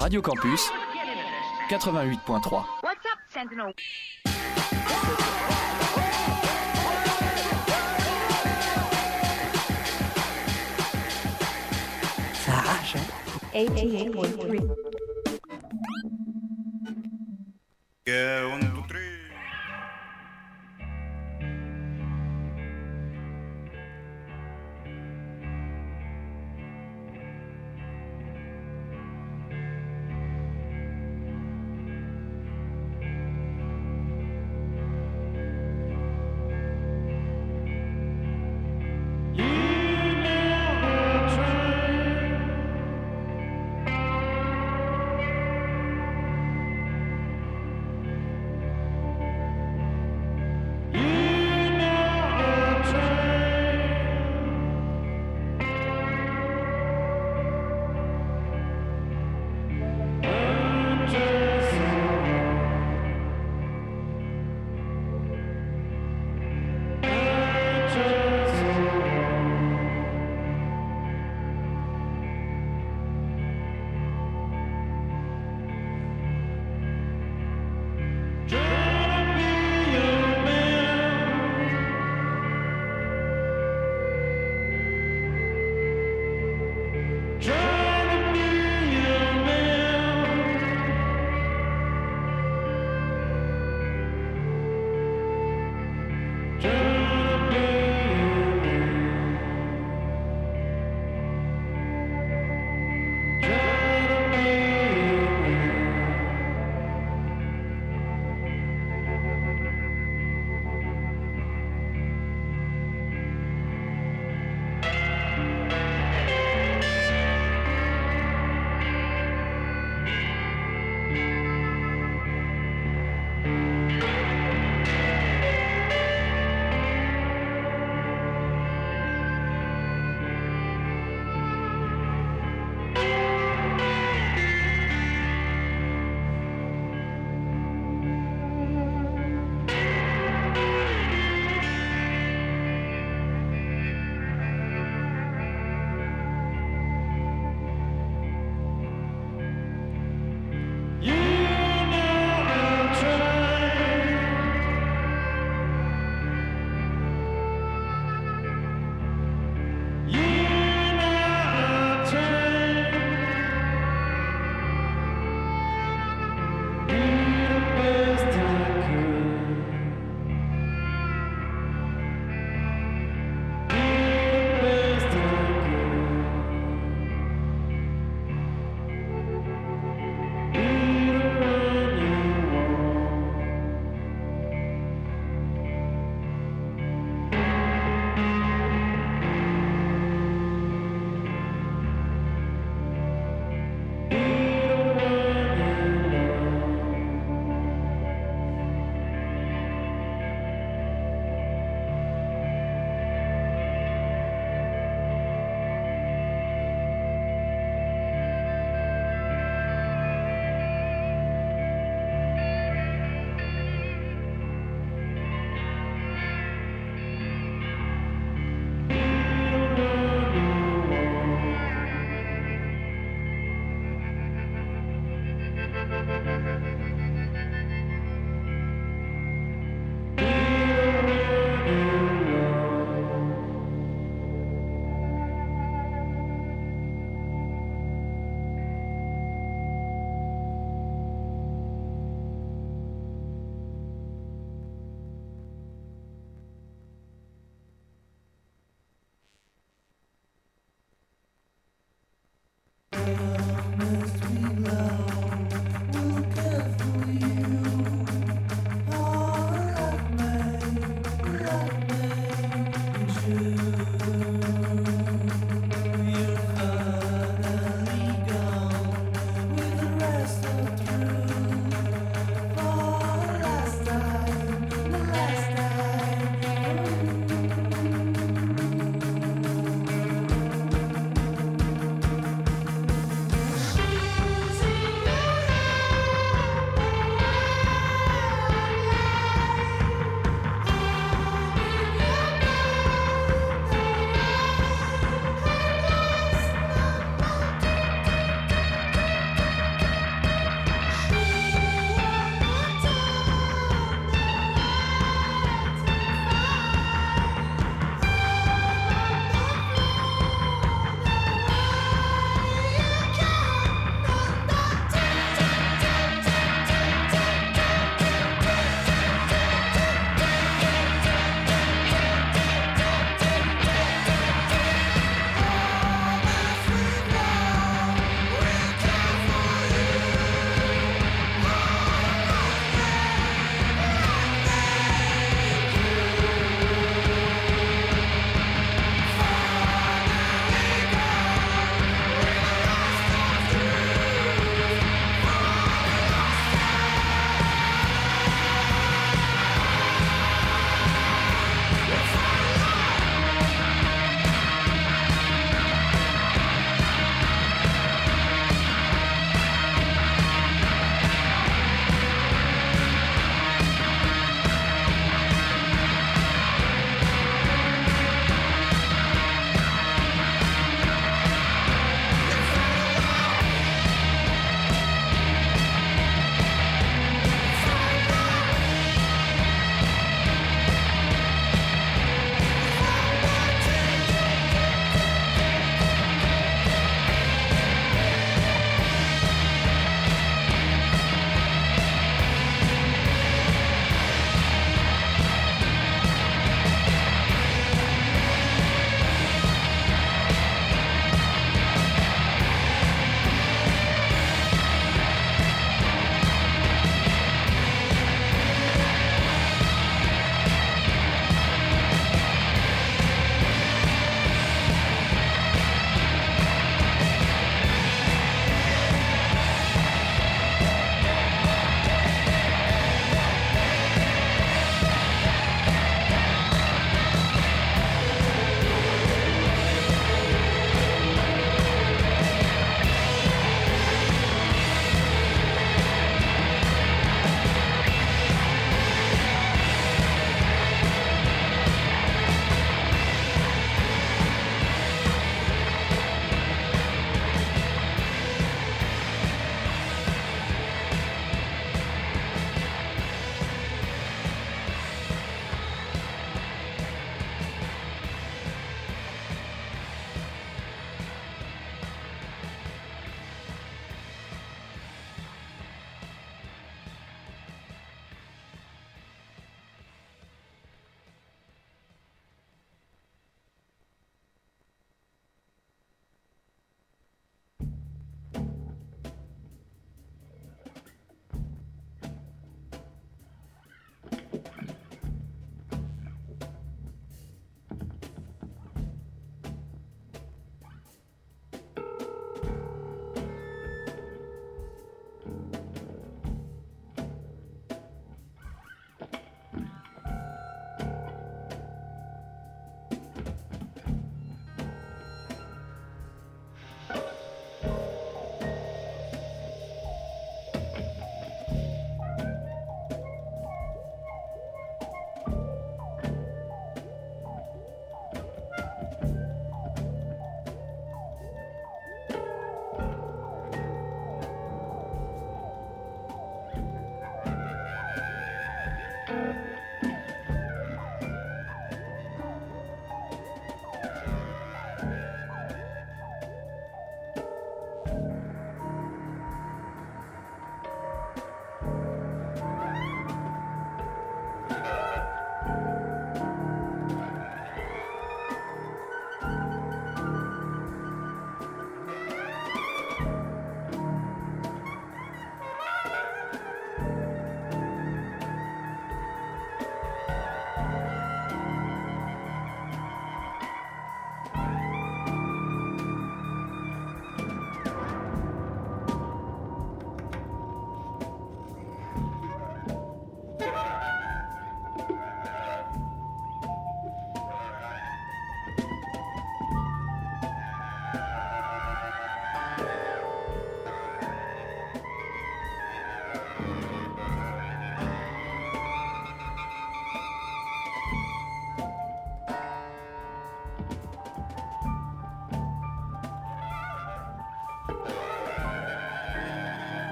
Radio Campus 88.3. What's up, Sentinel? Ça arrache, hein? 88.3.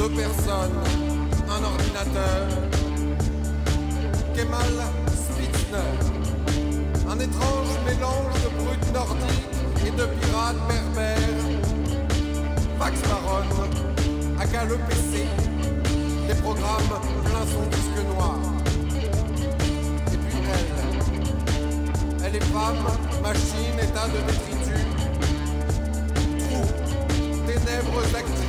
Deux personnes, un ordinateur. Kemal Spitzner, un étrange mélange de brutes nordiques et de pirates berbères. Max Baron, aka le PC, des programmes plein son disque noir. Et puis elle, elle est femme, machine, état de détritus, trou, ténèbres actifs,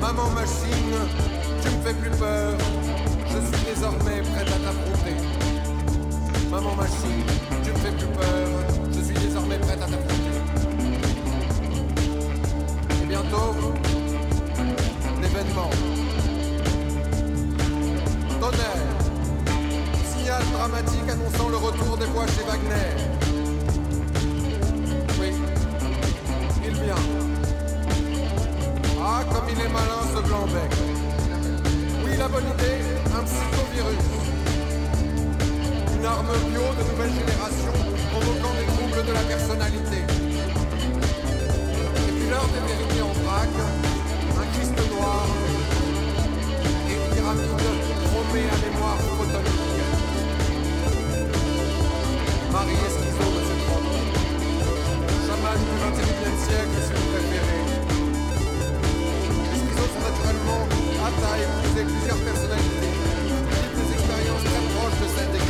Maman machine, tu me fais plus peur, je suis désormais prête à t'affronter. Maman machine, tu me fais plus peur, je suis désormais prête à t'affronter. Et bientôt, l'événement. Tonnerre, signal dramatique annonçant le retour des voix chez Wagner. Il est malin ce blanc-bec. Oui, la bonne idée, un psychovirus. Une arme bio de nouvelle génération provoquant des troubles de la personnalité. Et puis l'heure des vérités en vrac, un Christ noir et une pyramide chromée à mémoire photonique. Marie Esquizo, monsieur Trump. Chaman du 21e siècle, aptes à épouser plusieurs personnalités, vivent des expériences très proches de celles décrites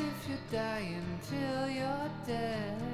if you die until you're dead.